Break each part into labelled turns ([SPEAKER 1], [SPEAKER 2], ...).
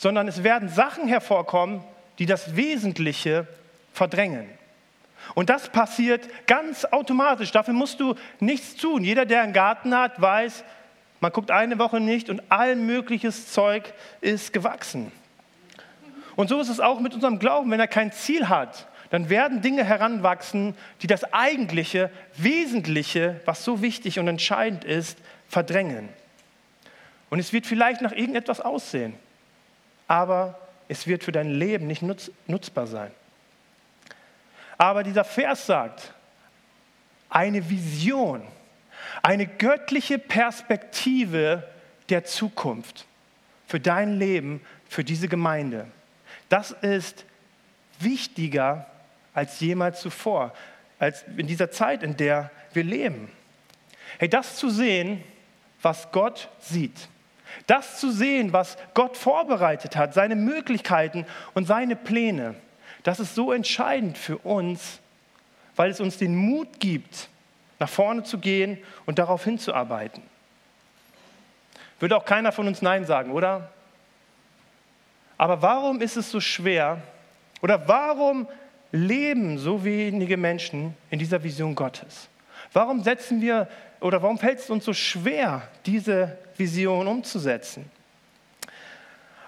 [SPEAKER 1] sondern es werden Sachen hervorkommen, die das Wesentliche verdrängen. Und das passiert ganz automatisch. Dafür musst du nichts tun. Jeder, der einen Garten hat, weiß, man guckt eine Woche nicht und all mögliches Zeug ist gewachsen. Und so ist es auch mit unserem Glauben. Wenn er kein Ziel hat, dann werden Dinge heranwachsen, die das eigentliche, wesentliche, was so wichtig und entscheidend ist, verdrängen. Und es wird vielleicht nach irgendetwas aussehen, aber es wird für dein Leben nicht nutz, nutzbar sein. Aber dieser Vers sagt, eine Vision, eine göttliche Perspektive der Zukunft für dein Leben, für diese Gemeinde. Das ist wichtiger als jemals zuvor, als in dieser Zeit, in der wir leben. Hey, das zu sehen, was Gott sieht, das zu sehen, was Gott vorbereitet hat, seine Möglichkeiten und seine Pläne, das ist so entscheidend für uns, weil es uns den Mut gibt, nach vorne zu gehen und darauf hinzuarbeiten. Würde auch keiner von uns Nein sagen, oder? Aber warum ist es so schwer oder warum leben so wenige Menschen in dieser Vision Gottes? Warum setzen wir oder warum fällt es uns so schwer, diese Vision umzusetzen?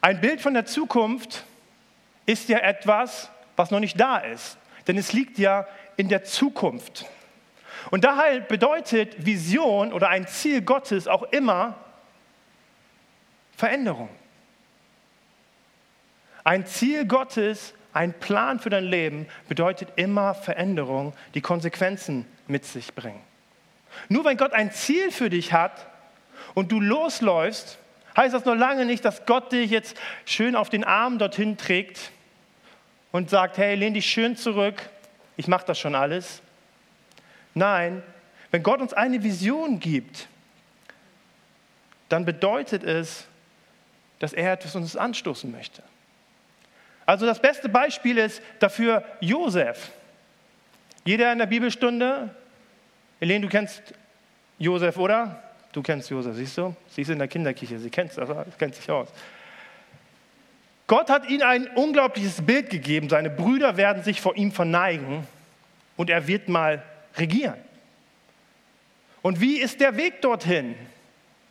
[SPEAKER 1] Ein Bild von der Zukunft ist ja etwas, was noch nicht da ist. Denn es liegt ja in der Zukunft. Und daher bedeutet Vision oder ein Ziel Gottes auch immer Veränderung. Ein Ziel Gottes, ein Plan für dein Leben bedeutet immer Veränderung, die Konsequenzen mit sich bringen. Nur wenn Gott ein Ziel für dich hat und du losläufst, heißt das noch lange nicht, dass Gott dich jetzt schön auf den Arm dorthin trägt und sagt, hey, lehn dich schön zurück, ich mache das schon alles. Nein, wenn Gott uns eine Vision gibt, dann bedeutet es, dass er etwas uns anstoßen möchte. Also das beste Beispiel ist dafür Josef. Jeder in der Bibelstunde, Helene, du kennst Josef, oder? Du kennst Josef, siehst du? Sie ist in der Kinderkirche, sie kennt, also, kennt sich aus. Gott hat ihm ein unglaubliches Bild gegeben. Seine Brüder werden sich vor ihm verneigen und er wird mal regieren. Und wie ist der Weg dorthin?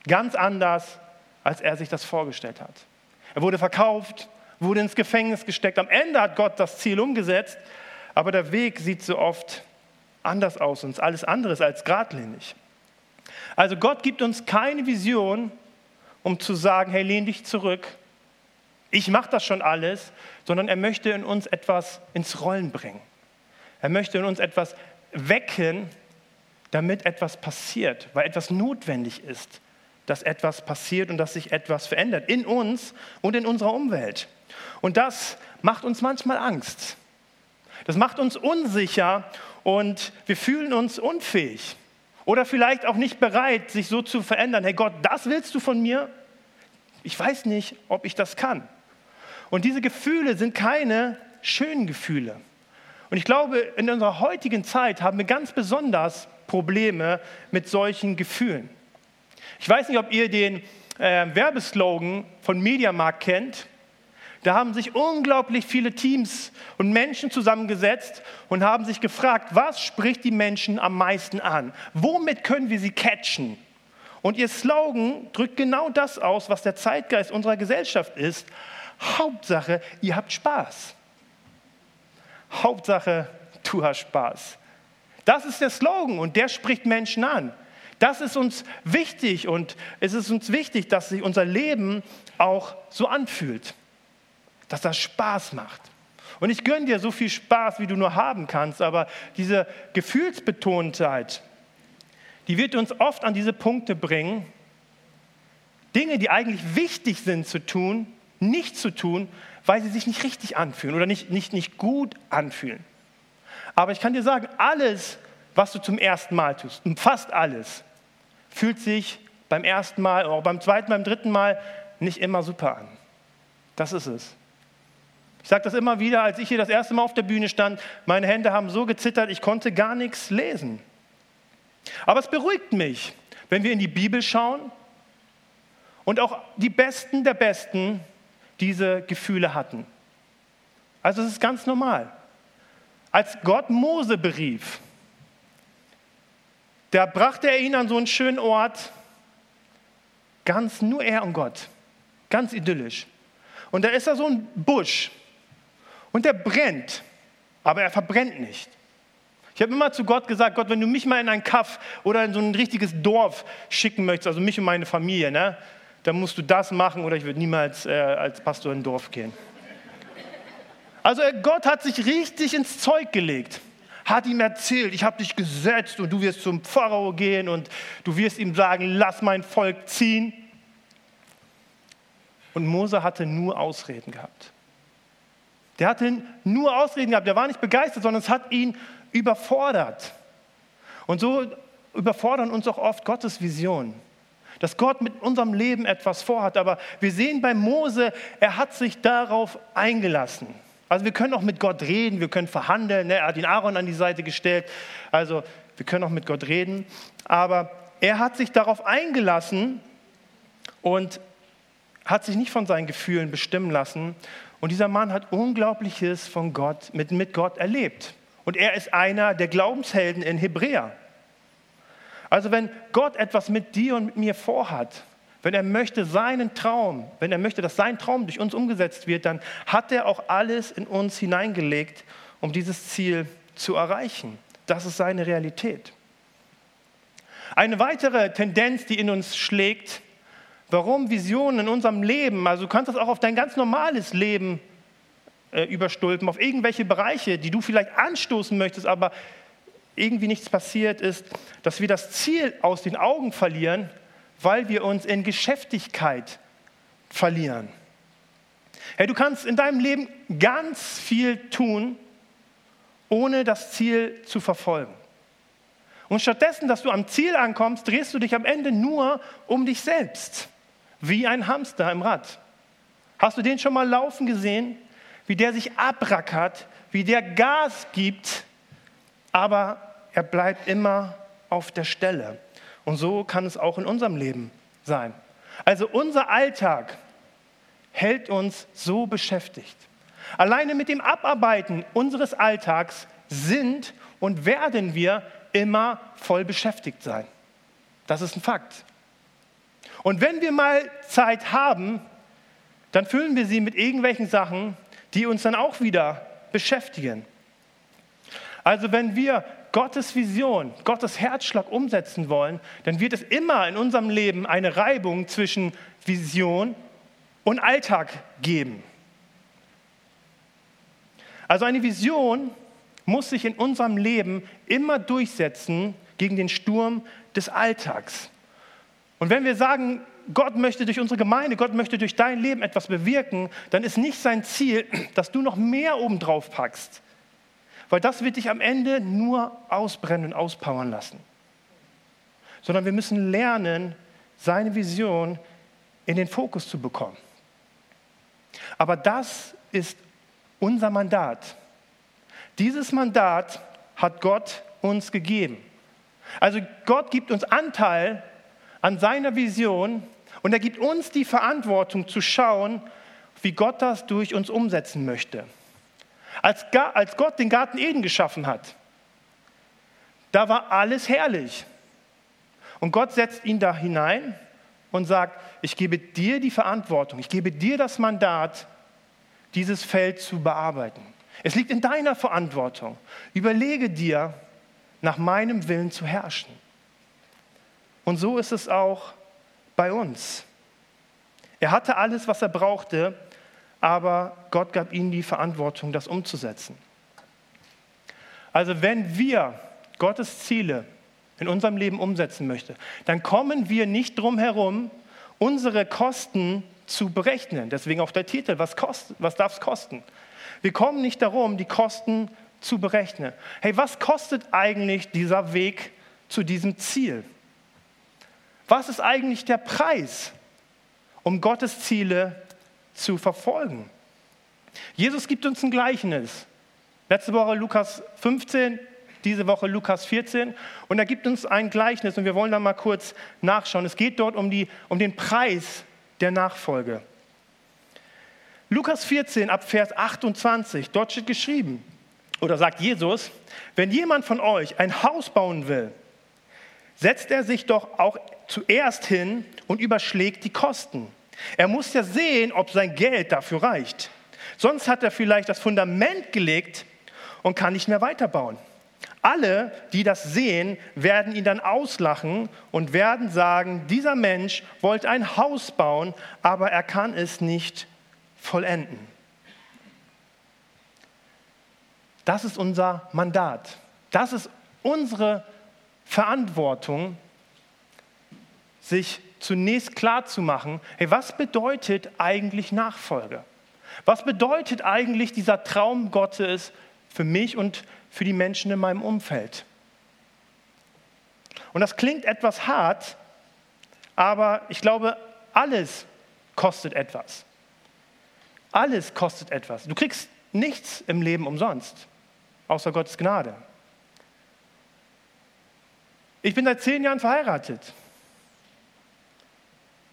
[SPEAKER 1] Ganz anders, als er sich das vorgestellt hat. Er wurde verkauft, wurde ins Gefängnis gesteckt. Am Ende hat Gott das Ziel umgesetzt, aber der Weg sieht so oft anders aus und alles anderes als geradlinig. Also Gott gibt uns keine Vision, um zu sagen, hey, lehn dich zurück, ich mache das schon alles, sondern er möchte in uns etwas ins Rollen bringen. Er möchte in uns etwas wecken, damit etwas passiert, weil etwas notwendig ist, dass etwas passiert und dass sich etwas verändert in uns und in unserer Umwelt. Und das macht uns manchmal Angst. Das macht uns unsicher und wir fühlen uns unfähig oder vielleicht auch nicht bereit, sich so zu verändern. Hey Gott, das willst du von mir? Ich weiß nicht, ob ich das kann. Und diese Gefühle sind keine schönen Gefühle. Und ich glaube, in unserer heutigen Zeit haben wir ganz besonders Probleme mit solchen Gefühlen. Ich weiß nicht, ob ihr den äh, Werbeslogan von Mediamarkt kennt. Da haben sich unglaublich viele Teams und Menschen zusammengesetzt und haben sich gefragt, was spricht die Menschen am meisten an? Womit können wir sie catchen? Und ihr Slogan drückt genau das aus, was der Zeitgeist unserer Gesellschaft ist. Hauptsache, ihr habt Spaß. Hauptsache, du hast Spaß. Das ist der Slogan und der spricht Menschen an. Das ist uns wichtig und es ist uns wichtig, dass sich unser Leben auch so anfühlt, dass das Spaß macht. Und ich gönne dir so viel Spaß, wie du nur haben kannst, aber diese Gefühlsbetontheit, die wird uns oft an diese Punkte bringen, Dinge, die eigentlich wichtig sind zu tun, nicht zu tun, weil sie sich nicht richtig anfühlen oder nicht, nicht, nicht gut anfühlen. Aber ich kann dir sagen, alles, was du zum ersten Mal tust, fast alles, fühlt sich beim ersten Mal, auch beim zweiten, beim dritten Mal nicht immer super an. Das ist es. Ich sage das immer wieder, als ich hier das erste Mal auf der Bühne stand, meine Hände haben so gezittert, ich konnte gar nichts lesen. Aber es beruhigt mich, wenn wir in die Bibel schauen und auch die Besten der Besten diese Gefühle hatten. Also es ist ganz normal. Als Gott Mose berief, da brachte er ihn an so einen schönen Ort, ganz nur er und Gott, ganz idyllisch. Und da ist da so ein Busch und der brennt, aber er verbrennt nicht. Ich habe immer zu Gott gesagt, Gott, wenn du mich mal in ein Kaff oder in so ein richtiges Dorf schicken möchtest, also mich und meine Familie, ne, dann musst du das machen oder ich würde niemals äh, als Pastor in ein Dorf gehen. Also äh, Gott hat sich richtig ins Zeug gelegt, hat ihm erzählt, ich habe dich gesetzt und du wirst zum Pharao gehen und du wirst ihm sagen, lass mein Volk ziehen. Und Mose hatte nur Ausreden gehabt. Der hatte nur Ausreden gehabt, der war nicht begeistert, sondern es hat ihn überfordert. Und so überfordern uns auch oft Gottes Visionen dass Gott mit unserem Leben etwas vorhat. Aber wir sehen bei Mose, er hat sich darauf eingelassen. Also wir können auch mit Gott reden, wir können verhandeln. Ne? Er hat ihn Aaron an die Seite gestellt. Also wir können auch mit Gott reden. Aber er hat sich darauf eingelassen und hat sich nicht von seinen Gefühlen bestimmen lassen. Und dieser Mann hat Unglaubliches von Gott, mit, mit Gott erlebt. Und er ist einer der Glaubenshelden in Hebräer. Also wenn Gott etwas mit dir und mit mir vorhat, wenn er möchte seinen Traum, wenn er möchte, dass sein Traum durch uns umgesetzt wird, dann hat er auch alles in uns hineingelegt, um dieses Ziel zu erreichen. Das ist seine Realität. Eine weitere Tendenz, die in uns schlägt, warum Visionen in unserem Leben, also du kannst das auch auf dein ganz normales Leben äh, überstülpen, auf irgendwelche Bereiche, die du vielleicht anstoßen möchtest, aber irgendwie nichts passiert, ist, dass wir das Ziel aus den Augen verlieren, weil wir uns in Geschäftigkeit verlieren. Hey, du kannst in deinem Leben ganz viel tun, ohne das Ziel zu verfolgen. Und stattdessen, dass du am Ziel ankommst, drehst du dich am Ende nur um dich selbst, wie ein Hamster im Rad. Hast du den schon mal laufen gesehen? Wie der sich abrackert, wie der Gas gibt, aber er bleibt immer auf der Stelle. Und so kann es auch in unserem Leben sein. Also unser Alltag hält uns so beschäftigt. Alleine mit dem Abarbeiten unseres Alltags sind und werden wir immer voll beschäftigt sein. Das ist ein Fakt. Und wenn wir mal Zeit haben, dann füllen wir sie mit irgendwelchen Sachen, die uns dann auch wieder beschäftigen. Also wenn wir Gottes Vision, Gottes Herzschlag umsetzen wollen, dann wird es immer in unserem Leben eine Reibung zwischen Vision und Alltag geben. Also eine Vision muss sich in unserem Leben immer durchsetzen gegen den Sturm des Alltags. Und wenn wir sagen, Gott möchte durch unsere Gemeinde, Gott möchte durch dein Leben etwas bewirken, dann ist nicht sein Ziel, dass du noch mehr obendrauf packst, weil das wird dich am Ende nur ausbrennen und auspowern lassen. Sondern wir müssen lernen, seine Vision in den Fokus zu bekommen. Aber das ist unser Mandat. Dieses Mandat hat Gott uns gegeben. Also Gott gibt uns Anteil an seiner Vision und er gibt uns die Verantwortung zu schauen, wie Gott das durch uns umsetzen möchte. Als, als Gott den Garten Eden geschaffen hat, da war alles herrlich. Und Gott setzt ihn da hinein und sagt, ich gebe dir die Verantwortung, ich gebe dir das Mandat, dieses Feld zu bearbeiten. Es liegt in deiner Verantwortung. Überlege dir, nach meinem Willen zu herrschen. Und so ist es auch bei uns. Er hatte alles, was er brauchte, aber Gott gab ihnen die Verantwortung, das umzusetzen. Also wenn wir Gottes Ziele in unserem Leben umsetzen möchten, dann kommen wir nicht drum herum, unsere Kosten zu berechnen. Deswegen auch der Titel, was, was darf es kosten? Wir kommen nicht darum, die Kosten zu berechnen. Hey, was kostet eigentlich dieser Weg zu diesem Ziel? Was ist eigentlich der Preis, um Gottes Ziele zu verfolgen. Jesus gibt uns ein Gleichnis. Letzte Woche Lukas 15, diese Woche Lukas 14. Und er gibt uns ein Gleichnis und wir wollen da mal kurz nachschauen. Es geht dort um, die, um den Preis der Nachfolge. Lukas 14 ab Vers 28, dort steht geschrieben, oder sagt Jesus, wenn jemand von euch ein Haus bauen will, setzt er sich doch auch zuerst hin und überschlägt die Kosten. Er muss ja sehen, ob sein Geld dafür reicht. Sonst hat er vielleicht das Fundament gelegt und kann nicht mehr weiterbauen. Alle, die das sehen, werden ihn dann auslachen und werden sagen, dieser Mensch wollte ein Haus bauen, aber er kann es nicht vollenden. Das ist unser Mandat. Das ist unsere Verantwortung, sich zunächst klar zu machen, hey, was bedeutet eigentlich Nachfolge? Was bedeutet eigentlich dieser Traum Gottes für mich und für die Menschen in meinem Umfeld? Und das klingt etwas hart, aber ich glaube, alles kostet etwas. Alles kostet etwas. Du kriegst nichts im Leben umsonst, außer Gottes Gnade. Ich bin seit zehn Jahren verheiratet.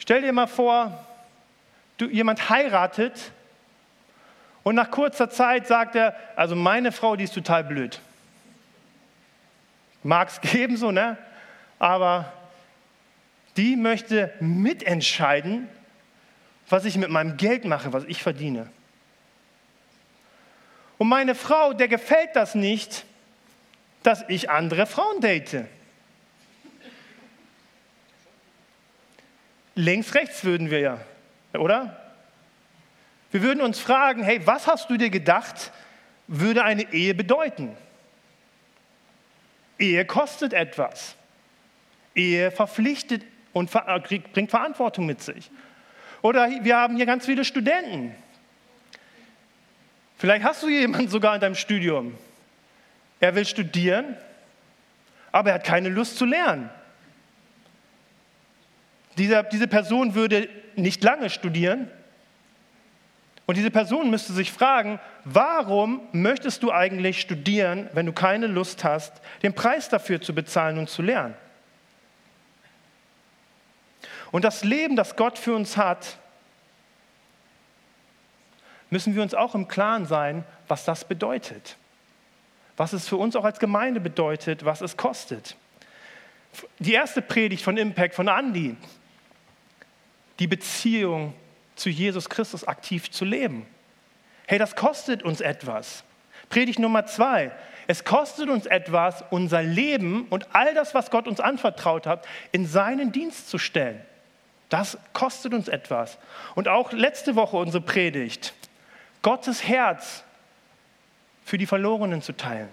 [SPEAKER 1] Stell dir mal vor, du, jemand heiratet und nach kurzer Zeit sagt er, also meine Frau, die ist total blöd. Mag es geben so, ne? Aber die möchte mitentscheiden, was ich mit meinem Geld mache, was ich verdiene. Und meine Frau, der gefällt das nicht, dass ich andere Frauen date. Links, rechts würden wir ja, oder? Wir würden uns fragen, hey, was hast du dir gedacht, würde eine Ehe bedeuten? Ehe kostet etwas. Ehe verpflichtet und bringt Verantwortung mit sich. Oder wir haben hier ganz viele Studenten. Vielleicht hast du jemanden sogar in deinem Studium. Er will studieren, aber er hat keine Lust zu lernen. Diese, diese Person würde nicht lange studieren. Und diese Person müsste sich fragen, warum möchtest du eigentlich studieren, wenn du keine Lust hast, den Preis dafür zu bezahlen und zu lernen? Und das Leben, das Gott für uns hat, müssen wir uns auch im Klaren sein, was das bedeutet. Was es für uns auch als Gemeinde bedeutet, was es kostet. Die erste Predigt von Impact von Andy, die Beziehung zu Jesus Christus aktiv zu leben. Hey, das kostet uns etwas. Predigt Nummer zwei. Es kostet uns etwas, unser Leben und all das, was Gott uns anvertraut hat, in seinen Dienst zu stellen. Das kostet uns etwas. Und auch letzte Woche unsere Predigt, Gottes Herz für die Verlorenen zu teilen.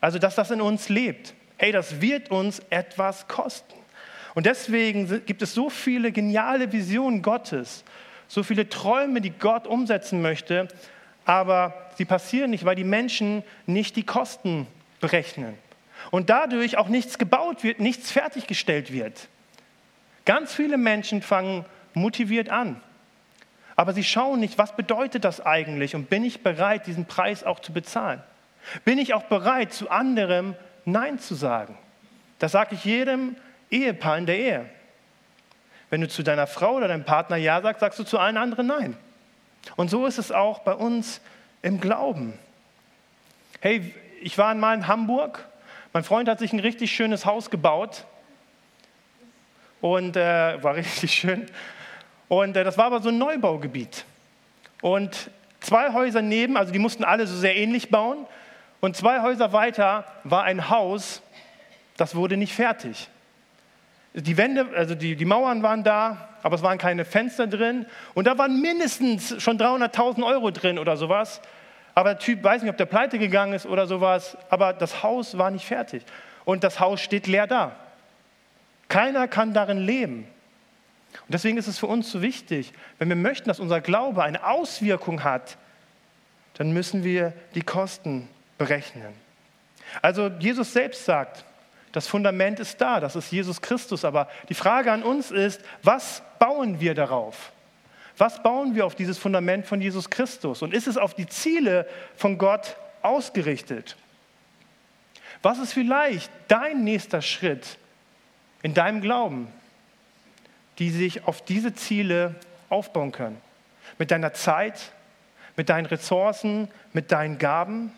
[SPEAKER 1] Also, dass das in uns lebt. Hey, das wird uns etwas kosten. Und deswegen gibt es so viele geniale Visionen Gottes, so viele Träume, die Gott umsetzen möchte, aber sie passieren nicht, weil die Menschen nicht die Kosten berechnen. Und dadurch auch nichts gebaut wird, nichts fertiggestellt wird. Ganz viele Menschen fangen motiviert an. Aber sie schauen nicht, was bedeutet das eigentlich und bin ich bereit, diesen Preis auch zu bezahlen? Bin ich auch bereit, zu anderem Nein zu sagen? Das sage ich jedem Ehepaar in der Ehe. Wenn du zu deiner Frau oder deinem Partner Ja sagst, sagst du zu allen anderen Nein. Und so ist es auch bei uns im Glauben. Hey, ich war einmal in Hamburg. Mein Freund hat sich ein richtig schönes Haus gebaut und äh, war richtig schön. Und äh, das war aber so ein Neubaugebiet. Und zwei Häuser neben, also die mussten alle so sehr ähnlich bauen. Und zwei Häuser weiter war ein Haus, das wurde nicht fertig. Die Wände, also die, die Mauern waren da, aber es waren keine Fenster drin. Und da waren mindestens schon 300.000 Euro drin oder sowas. Aber der Typ weiß nicht, ob der pleite gegangen ist oder sowas. Aber das Haus war nicht fertig. Und das Haus steht leer da. Keiner kann darin leben. Und deswegen ist es für uns so wichtig, wenn wir möchten, dass unser Glaube eine Auswirkung hat, dann müssen wir die Kosten berechnen. Also Jesus selbst sagt, das Fundament ist da, das ist Jesus Christus. Aber die Frage an uns ist, was bauen wir darauf? Was bauen wir auf dieses Fundament von Jesus Christus? Und ist es auf die Ziele von Gott ausgerichtet? Was ist vielleicht dein nächster Schritt, in deinem Glauben, die sich auf diese Ziele aufbauen können. mit deiner Zeit, mit deinen Ressourcen, mit deinen Gaben?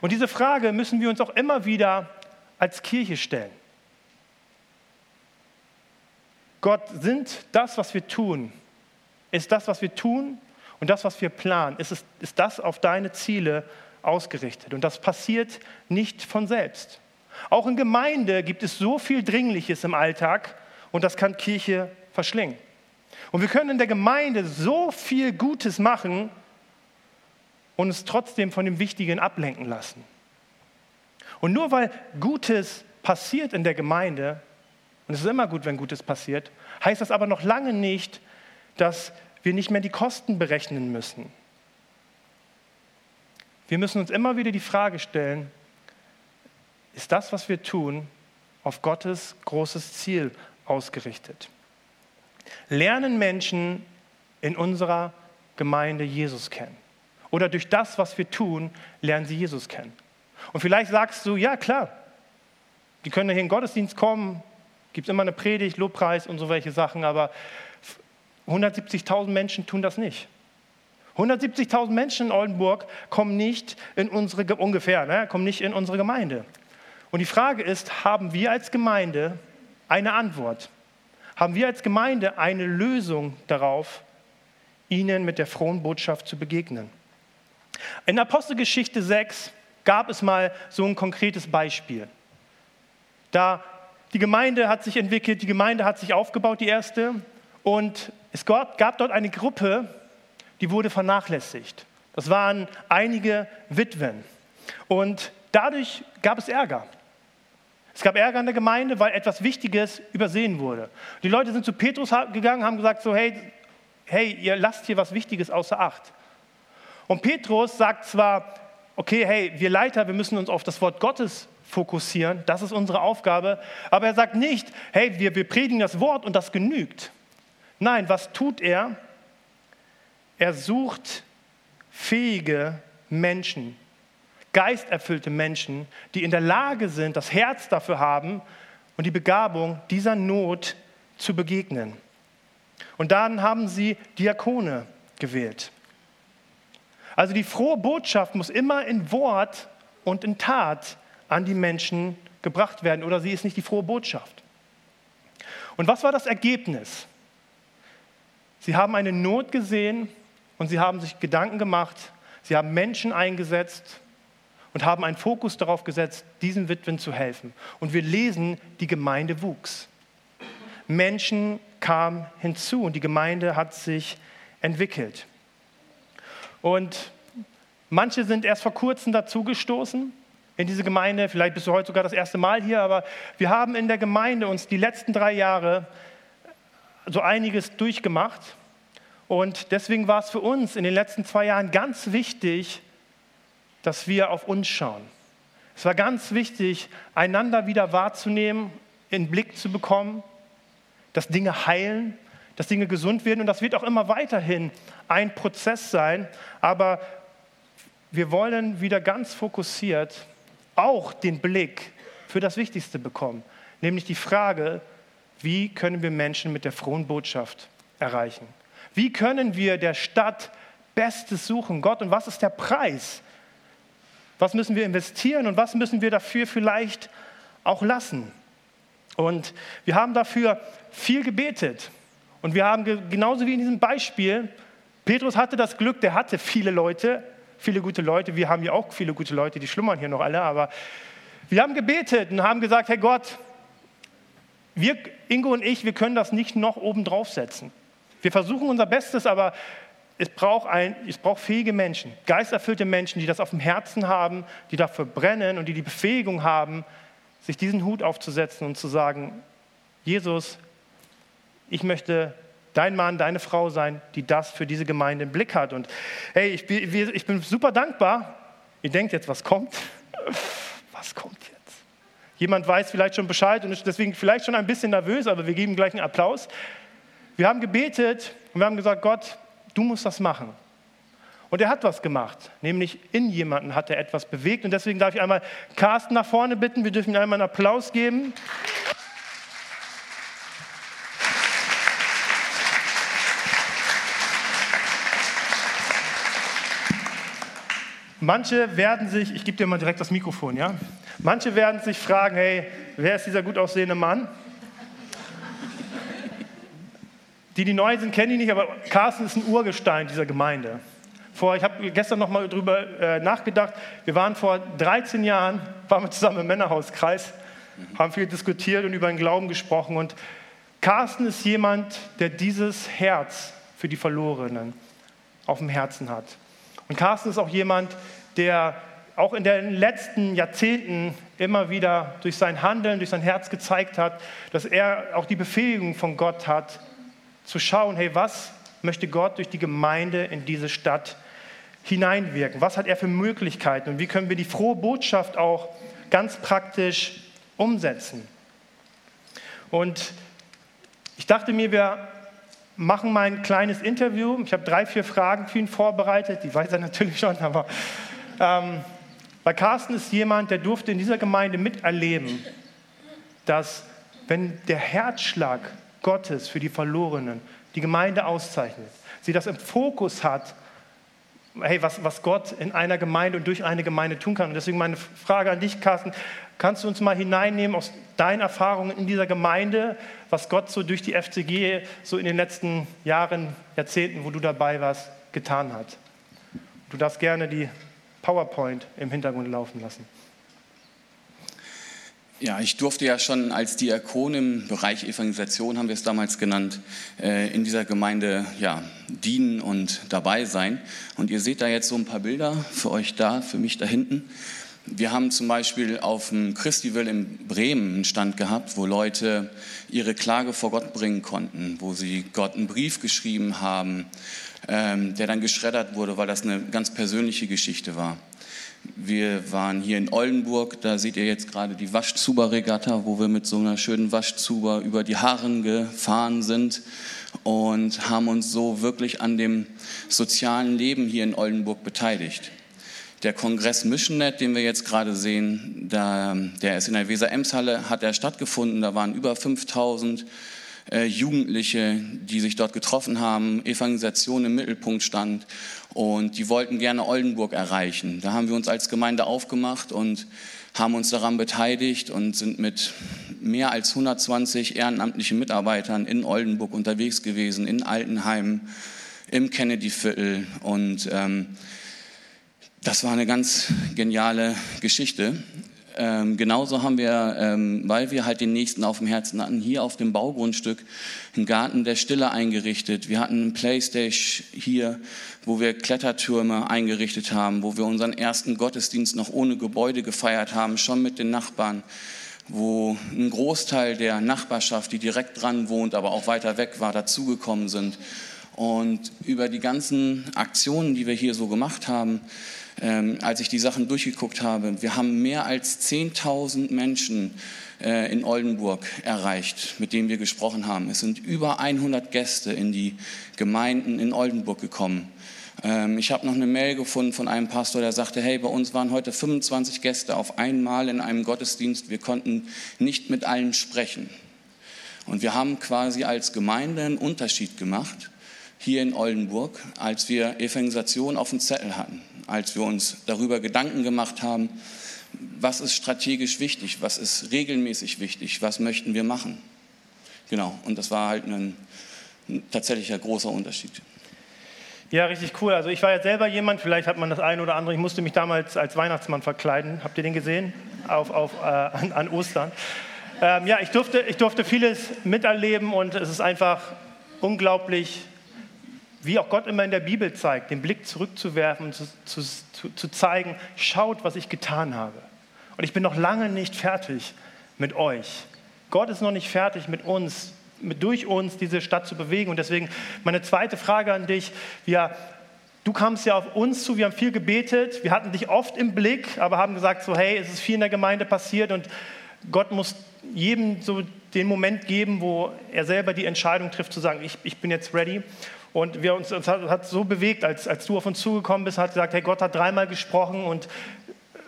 [SPEAKER 1] Und diese Frage müssen wir uns auch immer wieder als Kirche stellen. Gott, sind das, was wir tun, ist das, was wir tun und das, was wir planen, ist, es, ist das auf deine Ziele ausgerichtet. Und das passiert nicht von selbst. Auch in Gemeinde gibt es so viel Dringliches im Alltag und das kann Kirche verschlingen. Und wir können in der Gemeinde so viel Gutes machen und es trotzdem von dem Wichtigen ablenken lassen. Und nur weil Gutes passiert in der Gemeinde, und es ist immer gut, wenn Gutes passiert, heißt das aber noch lange nicht, dass wir nicht mehr die Kosten berechnen müssen. Wir müssen uns immer wieder die Frage stellen, ist das, was wir tun, auf Gottes großes Ziel ausgerichtet? Lernen Menschen in unserer Gemeinde Jesus kennen? Oder durch das, was wir tun, lernen sie Jesus kennen? Und vielleicht sagst du, ja klar, die können hier in den Gottesdienst kommen, gibt immer eine Predigt, Lobpreis und so welche Sachen, aber 170.000 Menschen tun das nicht. 170.000 Menschen in Oldenburg kommen nicht in unsere, ungefähr, ne, kommen nicht in unsere Gemeinde. Und die Frage ist, haben wir als Gemeinde eine Antwort? Haben wir als Gemeinde eine Lösung darauf, ihnen mit der frohen Botschaft zu begegnen? In Apostelgeschichte 6 gab es mal so ein konkretes Beispiel. Da die Gemeinde hat sich entwickelt, die Gemeinde hat sich aufgebaut, die erste, und es gab, gab dort eine Gruppe, die wurde vernachlässigt. Das waren einige Witwen. Und dadurch gab es Ärger. Es gab Ärger in der Gemeinde, weil etwas Wichtiges übersehen wurde. Die Leute sind zu Petrus gegangen, haben gesagt so, hey, hey, ihr lasst hier was Wichtiges außer Acht. Und Petrus sagt zwar, okay, hey, wir Leiter, wir müssen uns auf das Wort Gottes fokussieren, das ist unsere Aufgabe, aber er sagt nicht, hey, wir, wir predigen das Wort und das genügt. Nein, was tut er? Er sucht fähige Menschen, geisterfüllte Menschen, die in der Lage sind, das Herz dafür haben und die Begabung, dieser Not zu begegnen. Und dann haben sie Diakone gewählt. Also die frohe Botschaft muss immer in Wort und in Tat an die Menschen gebracht werden oder sie ist nicht die frohe Botschaft. Und was war das Ergebnis? Sie haben eine Not gesehen und sie haben sich Gedanken gemacht, sie haben Menschen eingesetzt und haben einen Fokus darauf gesetzt, diesen Witwen zu helfen. Und wir lesen, die Gemeinde wuchs. Menschen kamen hinzu und die Gemeinde hat sich entwickelt. Und manche sind erst vor kurzem dazugestoßen in diese Gemeinde. Vielleicht bist du heute sogar das erste Mal hier, aber wir haben in der Gemeinde uns die letzten drei Jahre so einiges durchgemacht. Und deswegen war es für uns in den letzten zwei Jahren ganz wichtig, dass wir auf uns schauen. Es war ganz wichtig, einander wieder wahrzunehmen, in den Blick zu bekommen, dass Dinge heilen, dass Dinge gesund werden. Und das wird auch immer weiterhin ein Prozess sein. Aber wir wollen wieder ganz fokussiert auch den Blick für das Wichtigste bekommen, nämlich die Frage, wie können wir Menschen mit der frohen Botschaft erreichen? Wie können wir der Stadt Bestes suchen, Gott? Und was ist der Preis? Was müssen wir investieren und was müssen wir dafür vielleicht auch lassen? Und wir haben dafür viel gebetet. Und wir haben genauso wie in diesem Beispiel, Petrus hatte das Glück, der hatte viele Leute, viele gute Leute. Wir haben ja auch viele gute Leute, die schlummern hier noch alle. Aber wir haben gebetet und haben gesagt, Herr Gott, wir, Ingo und ich, wir können das nicht noch oben draufsetzen. Wir versuchen unser Bestes, aber es braucht, ein, es braucht fähige Menschen, geisterfüllte Menschen, die das auf dem Herzen haben, die dafür brennen und die die Befähigung haben, sich diesen Hut aufzusetzen und zu sagen, Jesus, ich möchte dein Mann, deine Frau sein, die das für diese Gemeinde im Blick hat. Und hey, ich bin, ich bin super dankbar. Ihr denkt jetzt, was kommt? Was kommt jetzt? Jemand weiß vielleicht schon Bescheid und ist deswegen vielleicht schon ein bisschen nervös, aber wir geben gleich einen Applaus. Wir haben gebetet und wir haben gesagt, Gott, du musst das machen. Und er hat was gemacht, nämlich in jemanden hat er etwas bewegt. Und deswegen darf ich einmal Carsten nach vorne bitten. Wir dürfen ihm einmal einen Applaus geben. Manche werden sich, ich gebe dir mal direkt das Mikrofon, ja? Manche werden sich fragen, hey, wer ist dieser gut aussehende Mann? Die, die neu sind, kennen ihn nicht, aber Carsten ist ein Urgestein dieser Gemeinde. Vor, ich habe gestern noch mal drüber äh, nachgedacht. Wir waren vor 13 Jahren, waren wir zusammen im Männerhauskreis, haben viel diskutiert und über den Glauben gesprochen. Und Carsten ist jemand, der dieses Herz für die Verlorenen auf dem Herzen hat. Und Carsten ist auch jemand, der auch in den letzten Jahrzehnten immer wieder durch sein Handeln, durch sein Herz gezeigt hat, dass er auch die Befähigung von Gott hat, zu schauen, hey, was möchte Gott durch die Gemeinde in diese Stadt hineinwirken? Was hat er für Möglichkeiten und wie können wir die frohe Botschaft auch ganz praktisch umsetzen? Und ich dachte mir, wir machen mal ein kleines Interview. Ich habe drei, vier Fragen für ihn vorbereitet. Die weiß er natürlich schon, aber ähm, weil Carsten ist jemand, der durfte in dieser Gemeinde miterleben, dass wenn der Herzschlag Gottes für die Verlorenen die Gemeinde auszeichnet, sie das im Fokus hat, hey, was, was Gott in einer Gemeinde und durch eine Gemeinde tun kann. Und deswegen meine Frage an dich, Carsten, kannst du uns mal hineinnehmen aus deinen Erfahrungen in dieser Gemeinde, was Gott so durch die FCG so in den letzten Jahren, Jahrzehnten, wo du dabei warst, getan hat? Du darfst gerne die PowerPoint im Hintergrund laufen lassen.
[SPEAKER 2] Ja, ich durfte ja schon als Diakon im Bereich Evangelisation, haben wir es damals genannt, äh, in dieser Gemeinde ja, dienen und dabei sein. Und ihr seht da jetzt so ein paar Bilder für euch da, für mich da hinten. Wir haben zum Beispiel auf dem Christival in Bremen einen Stand gehabt, wo Leute ihre Klage vor Gott bringen konnten, wo sie Gott einen Brief geschrieben haben, ähm, der dann geschreddert wurde, weil das eine ganz persönliche Geschichte war. Wir waren hier in Oldenburg, da seht ihr jetzt gerade die Waschzuber-Regatta, wo wir mit so einer schönen Waschzuber über die Haaren gefahren sind und haben uns so wirklich an dem sozialen Leben hier in Oldenburg beteiligt. Der Kongress MissionNet, den wir jetzt gerade sehen, da, der ist in der Weser-Ems-Halle, hat er stattgefunden. Da waren über 5000 äh, Jugendliche, die sich dort getroffen haben, Evangelisation im Mittelpunkt stand und die wollten gerne Oldenburg erreichen. Da haben wir uns als Gemeinde aufgemacht und haben uns daran beteiligt und sind mit mehr als 120 ehrenamtlichen Mitarbeitern in Oldenburg unterwegs gewesen, in Altenheim, im Kennedy-Viertel und ähm, das war eine ganz geniale Geschichte. Ähm, genauso haben wir, ähm, weil wir halt den Nächsten auf dem Herzen hatten, hier auf dem Baugrundstück einen Garten der Stille eingerichtet. Wir hatten einen Playstation hier, wo wir Klettertürme eingerichtet haben, wo wir unseren ersten Gottesdienst noch ohne Gebäude gefeiert haben, schon mit den Nachbarn, wo ein Großteil der Nachbarschaft, die direkt dran wohnt, aber auch weiter weg war, dazugekommen sind. Und über die ganzen Aktionen, die wir hier so gemacht haben, ähm, als ich die Sachen durchgeguckt habe. Wir haben mehr als 10.000 Menschen äh, in Oldenburg erreicht, mit denen wir gesprochen haben. Es sind über 100 Gäste in die Gemeinden in Oldenburg gekommen. Ähm, ich habe noch eine Mail gefunden von einem Pastor, der sagte, hey, bei uns waren heute 25 Gäste auf einmal in einem Gottesdienst. Wir konnten nicht mit allen sprechen. Und wir haben quasi als Gemeinde einen Unterschied gemacht hier in Oldenburg, als wir Evangelisation auf dem Zettel hatten als wir uns darüber Gedanken gemacht haben, was ist strategisch wichtig, was ist regelmäßig wichtig, was möchten wir machen. Genau, und das war halt ein, ein tatsächlich ein großer Unterschied.
[SPEAKER 1] Ja, richtig cool. Also ich war ja selber jemand, vielleicht hat man das eine oder andere, ich musste mich damals als Weihnachtsmann verkleiden. Habt ihr den gesehen? Auf, auf, äh, an, an, Ostern. Ähm, ja, ich durfte, ich durfte vieles miterleben und es ist einfach unglaublich wie auch Gott immer in der Bibel zeigt, den Blick zurückzuwerfen und zu, zu, zu, zeigen, schaut, was ich getan habe. Und ich bin noch lange nicht fertig mit euch. Gott ist noch nicht fertig mit uns, mit, durch uns diese Stadt zu bewegen. Und deswegen meine zweite Frage an dich. Wir, du kamst ja auf uns zu, wir haben viel gebetet, wir hatten dich oft im Blick, aber haben gesagt, so hey, es ist viel in der Gemeinde passiert und Gott muss jedem so den Moment geben, wo er selber die Entscheidung trifft, zu sagen, ich, ich bin jetzt ready. Und wir uns, uns hat, hat, so bewegt, als, als du auf uns zugekommen bist, hat gesagt, hey, Gott hat dreimal gesprochen und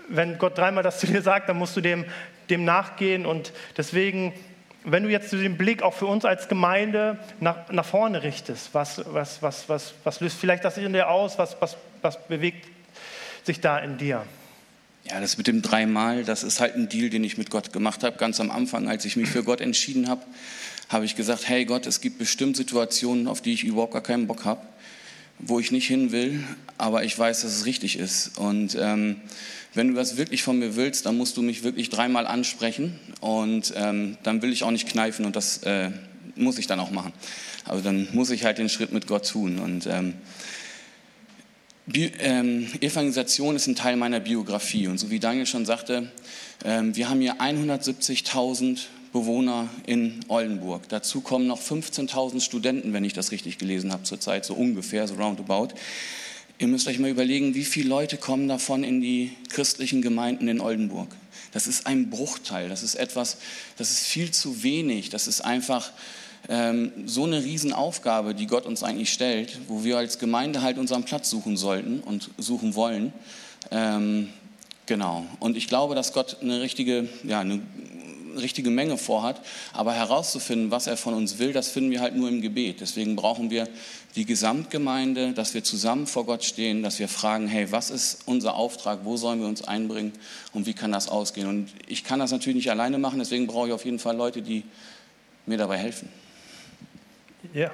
[SPEAKER 1] wenn Gott dreimal das zu dir sagt, dann musst du dem, dem nachgehen. Und deswegen, wenn du jetzt den Blick auch für uns als Gemeinde nach, nach vorne richtest, was, was, was, was, was löst vielleicht das in dir aus, was, was, was bewegt sich da in dir?
[SPEAKER 2] Ja, das mit dem dreimal, das ist halt ein Deal, den ich mit Gott gemacht habe. Ganz am Anfang, als ich mich für Gott entschieden habe, habe ich gesagt, hey Gott, es gibt bestimmt Situationen, auf die ich überhaupt gar keinen Bock habe, wo ich nicht hin will, aber ich weiß, dass es richtig ist. Und ähm, wenn du das wirklich von mir willst, dann musst du mich wirklich dreimal ansprechen und ähm, dann will ich auch nicht kneifen und das äh, muss ich dann auch machen. Also dann muss ich halt den Schritt mit Gott tun und ähm, ähm, Evangelisation ist ein Teil meiner Biografie. Und so wie Daniel schon sagte, ähm, wir haben hier 170.000 Bewohner in Oldenburg. Dazu kommen noch 15.000 Studenten, wenn ich das richtig gelesen habe zurzeit, so ungefähr, so roundabout. Ihr müsst euch mal überlegen, wie viele Leute kommen davon in die christlichen Gemeinden in Oldenburg. Das ist ein Bruchteil, das ist etwas, das ist viel zu wenig, das ist einfach ähm, so eine Riesenaufgabe, die Gott uns eigentlich stellt, wo wir als Gemeinde halt unseren Platz suchen sollten und suchen wollen. Ähm, genau. Und ich glaube, dass Gott eine richtige, ja, eine richtige Menge vorhat, aber herauszufinden, was er von uns will, das finden wir halt nur im Gebet. Deswegen brauchen wir die Gesamtgemeinde, dass wir zusammen vor Gott stehen, dass wir fragen, hey, was ist unser Auftrag, wo sollen wir uns einbringen und wie kann das ausgehen? Und ich kann das natürlich nicht alleine machen, deswegen brauche ich auf jeden Fall Leute, die mir dabei helfen.
[SPEAKER 1] Ja.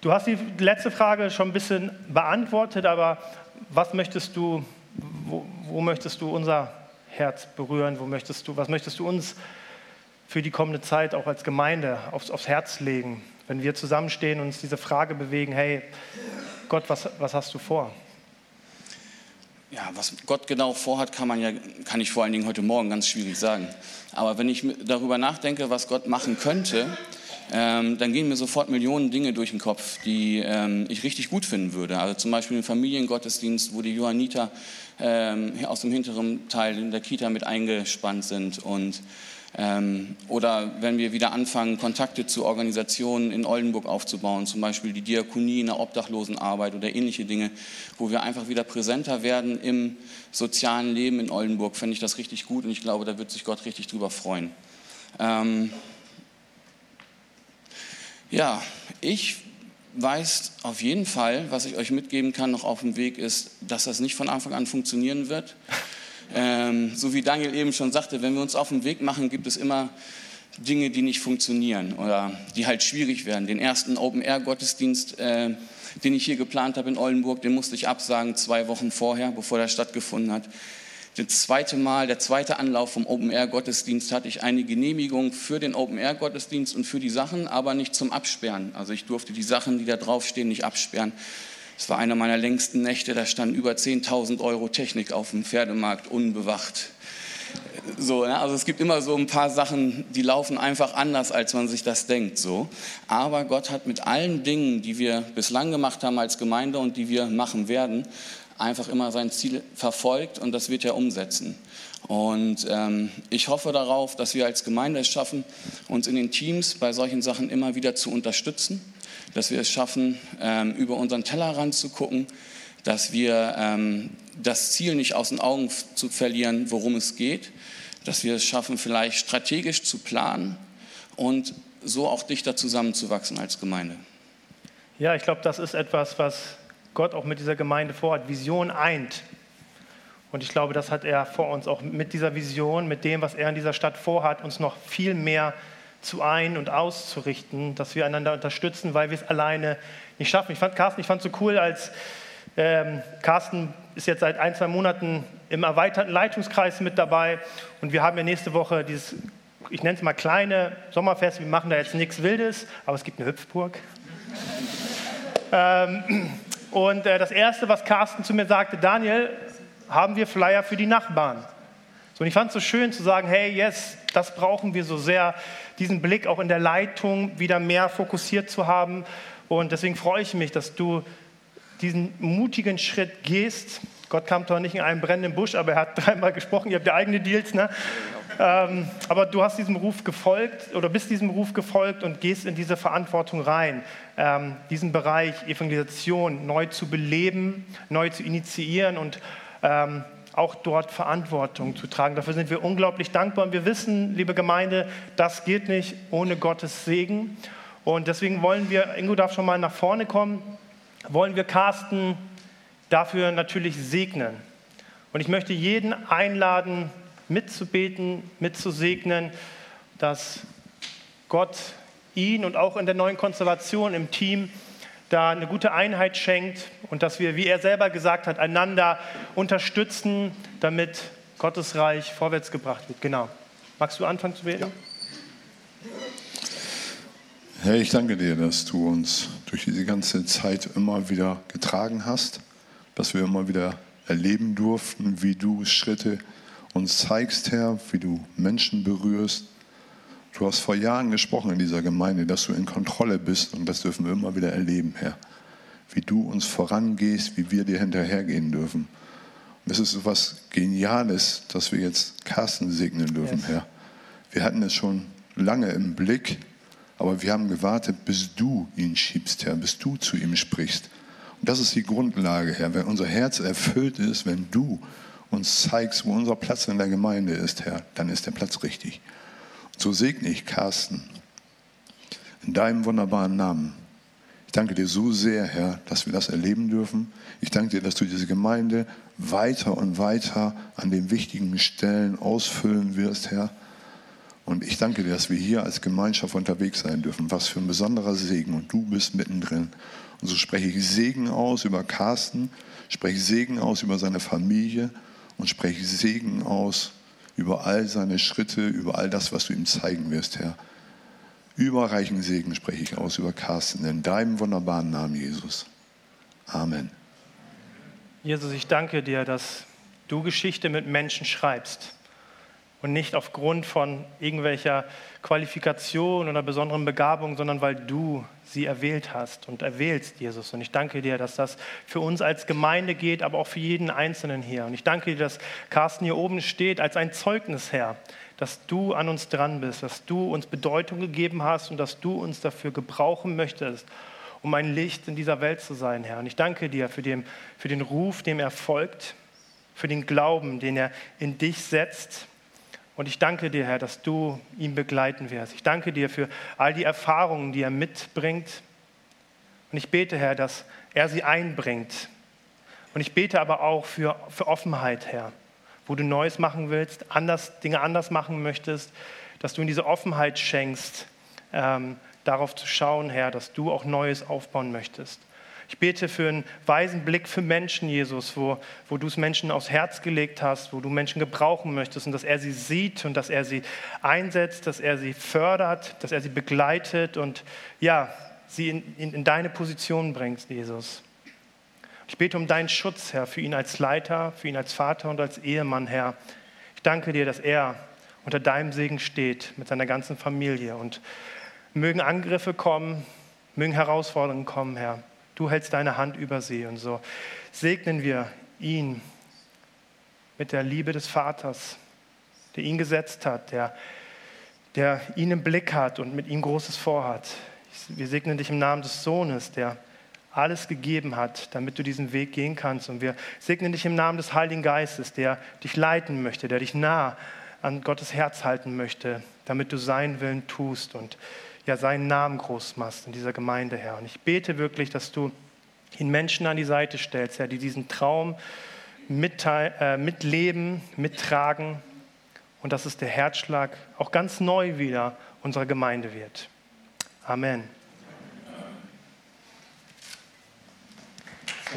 [SPEAKER 1] Du hast die letzte Frage schon ein bisschen beantwortet, aber was möchtest du, wo, wo möchtest du unser Herz berühren? Wo möchtest du, was möchtest du uns für die kommende Zeit auch als Gemeinde aufs, aufs Herz legen, wenn wir zusammenstehen und uns diese Frage bewegen, hey, Gott, was, was hast du vor?
[SPEAKER 2] Ja, was Gott genau vorhat, kann man ja, kann ich vor allen Dingen heute Morgen ganz schwierig sagen. Aber wenn ich darüber nachdenke, was Gott machen könnte, ähm, dann gehen mir sofort Millionen Dinge durch den Kopf, die ähm, ich richtig gut finden würde. Also zum Beispiel den Familiengottesdienst, wo die Johanniter ähm, aus dem hinteren Teil in der Kita mit eingespannt sind und ähm, oder wenn wir wieder anfangen, Kontakte zu Organisationen in Oldenburg aufzubauen, zum Beispiel die Diakonie in der Obdachlosenarbeit oder ähnliche Dinge, wo wir einfach wieder präsenter werden im sozialen Leben in Oldenburg, fände ich das richtig gut und ich glaube, da wird sich Gott richtig drüber freuen. Ja, ich weiß auf jeden Fall, was ich euch mitgeben kann, noch auf dem Weg ist, dass das nicht von Anfang an funktionieren wird. Ähm, so wie Daniel eben schon sagte, wenn wir uns auf den Weg machen, gibt es immer Dinge, die nicht funktionieren oder die halt schwierig werden. Den ersten Open-Air-Gottesdienst, äh, den ich hier geplant habe in Oldenburg, den musste ich absagen zwei Wochen vorher, bevor der stattgefunden hat. Das zweite Mal, der zweite Anlauf vom Open-Air-Gottesdienst hatte ich eine Genehmigung für den Open-Air-Gottesdienst und für die Sachen, aber nicht zum Absperren. Also ich durfte die Sachen, die da draufstehen, nicht absperren. Es war einer meiner längsten Nächte, da standen über 10.000 Euro Technik auf dem Pferdemarkt unbewacht. So, ne? Also es gibt immer so ein paar Sachen, die laufen einfach anders, als man sich das denkt. So. Aber Gott hat mit allen Dingen, die wir bislang gemacht haben als Gemeinde und die wir machen werden, einfach immer sein Ziel verfolgt und das wird er umsetzen. Und ähm, ich hoffe darauf, dass wir als Gemeinde es schaffen, uns in den Teams bei solchen Sachen immer wieder zu unterstützen, dass wir es schaffen, ähm, über unseren Tellerrand zu gucken, dass wir ähm, das Ziel nicht aus den Augen zu verlieren, worum es geht, dass wir es schaffen, vielleicht strategisch zu planen und so auch dichter zusammenzuwachsen als Gemeinde.
[SPEAKER 1] Ja, ich glaube, das ist etwas, was Gott auch mit dieser Gemeinde vorhat. Vision eint. Und ich glaube, das hat er vor uns auch mit dieser Vision, mit dem, was er in dieser Stadt vorhat, uns noch viel mehr zu ein- und auszurichten, dass wir einander unterstützen, weil wir es alleine nicht schaffen. Ich fand Carsten, ich fand es so cool, als ähm, Carsten ist jetzt seit ein, zwei Monaten im erweiterten Leitungskreis mit dabei und wir haben ja nächste Woche dieses, ich nenne es mal kleine Sommerfest, wir machen da jetzt nichts Wildes, aber es gibt eine Hüpfburg. ähm, und äh, das Erste, was Carsten zu mir sagte, Daniel, haben wir Flyer für die Nachbarn? So, und ich fand es so schön zu sagen, hey, yes, das brauchen wir so sehr, diesen Blick auch in der Leitung wieder mehr fokussiert zu haben. Und deswegen freue ich mich, dass du diesen mutigen Schritt gehst. Gott kam zwar nicht in einen brennenden Busch, aber er hat dreimal gesprochen, ihr habt ja eigene Deals, ne? Ähm, aber du hast diesem Ruf gefolgt oder bist diesem Ruf gefolgt und gehst in diese Verantwortung rein, ähm, diesen Bereich Evangelisation neu zu beleben, neu zu initiieren und ähm, auch dort Verantwortung zu tragen. Dafür sind wir unglaublich dankbar und wir wissen, liebe Gemeinde, das geht nicht ohne Gottes Segen. Und deswegen wollen wir, Ingo darf schon mal nach vorne kommen, wollen wir Carsten dafür natürlich segnen. Und ich möchte jeden einladen, mitzubeten, mitzusegnen, dass Gott ihn und auch in der neuen Konservation im Team da eine gute Einheit schenkt und dass wir, wie er selber gesagt hat, einander unterstützen, damit Gottes Reich vorwärts gebracht wird. Genau. Magst du anfangen zu beten?
[SPEAKER 3] Herr, ich danke dir, dass du uns durch diese ganze Zeit immer wieder getragen hast, dass wir immer wieder erleben durften, wie du Schritte uns zeigst, Herr, wie du Menschen berührst. Du hast vor Jahren gesprochen in dieser Gemeinde, dass du in Kontrolle bist und das dürfen wir immer wieder erleben, Herr. Wie du uns vorangehst, wie wir dir hinterhergehen dürfen. Und es ist so etwas Geniales, dass wir jetzt Carsten segnen dürfen, yes. Herr. Wir hatten es schon lange im Blick, aber wir haben gewartet, bis du ihn schiebst, Herr, bis du zu ihm sprichst. Und das ist die Grundlage, Herr. Wenn unser Herz erfüllt ist, wenn du uns zeigst, wo unser Platz in der Gemeinde ist, Herr, dann ist der Platz richtig. Und so segne ich Carsten in deinem wunderbaren Namen. Ich danke dir so sehr, Herr, dass wir das erleben dürfen. Ich danke dir, dass du diese Gemeinde weiter und weiter an den wichtigen Stellen ausfüllen wirst, Herr. Und ich danke dir, dass wir hier als Gemeinschaft unterwegs sein dürfen. Was für ein besonderer Segen. Und du bist mittendrin. Und so spreche ich Segen aus über Carsten, spreche Segen aus über seine Familie und spreche Segen aus über all seine Schritte, über all das, was du ihm zeigen wirst, Herr. Überreichen Segen spreche ich aus über Carsten in deinem wunderbaren Namen, Jesus. Amen.
[SPEAKER 1] Jesus, ich danke dir, dass du Geschichte mit Menschen schreibst und nicht aufgrund von irgendwelcher Qualifikation oder besonderen Begabung, sondern weil du sie erwählt hast und erwählst, Jesus. Und ich danke dir, dass das für uns als Gemeinde geht, aber auch für jeden Einzelnen hier. Und ich danke dir, dass Carsten hier oben steht als ein Zeugnis, Herr, dass du an uns dran bist, dass du uns Bedeutung gegeben hast und dass du uns dafür gebrauchen möchtest, um ein Licht in dieser Welt zu sein, Herr. Und ich danke dir für den, für den Ruf, dem er folgt, für den Glauben, den er in dich setzt und ich danke dir, Herr, dass du ihn begleiten wirst. Ich danke dir für all die Erfahrungen, die er mitbringt. Und ich bete, Herr, dass er sie einbringt. Und ich bete aber auch für, für Offenheit, Herr, wo du Neues machen willst, anders, Dinge anders machen möchtest, dass du in diese Offenheit schenkst, ähm, darauf zu schauen, Herr, dass du auch Neues aufbauen möchtest. Ich bete für einen weisen Blick für Menschen, Jesus, wo, wo du es Menschen aufs Herz gelegt hast, wo du Menschen gebrauchen möchtest und dass er sie sieht und dass er sie einsetzt, dass er sie fördert, dass er sie begleitet und ja, sie in, in, in deine Position bringt, Jesus. Ich bete um deinen Schutz, Herr, für ihn als Leiter, für ihn als Vater und als Ehemann, Herr. Ich danke dir, dass er unter deinem Segen steht mit seiner ganzen Familie und mögen Angriffe kommen, mögen Herausforderungen kommen, Herr. Du hältst deine Hand über sie und so segnen wir ihn mit der Liebe des Vaters, der ihn gesetzt hat, der, der ihn im Blick hat und mit ihm Großes vorhat. Wir segnen dich im Namen des Sohnes, der alles gegeben hat, damit du diesen Weg gehen kannst. Und wir segnen dich im Namen des Heiligen Geistes, der dich leiten möchte, der dich nah an Gottes Herz halten möchte, damit du seinen Willen tust. Und ja, seinen Namen groß machst in dieser Gemeinde, Herr. Und ich bete wirklich, dass du ihn Menschen an die Seite stellst, Herr, die diesen Traum äh, mitleben, mittragen und dass es der Herzschlag auch ganz neu wieder unserer Gemeinde wird. Amen.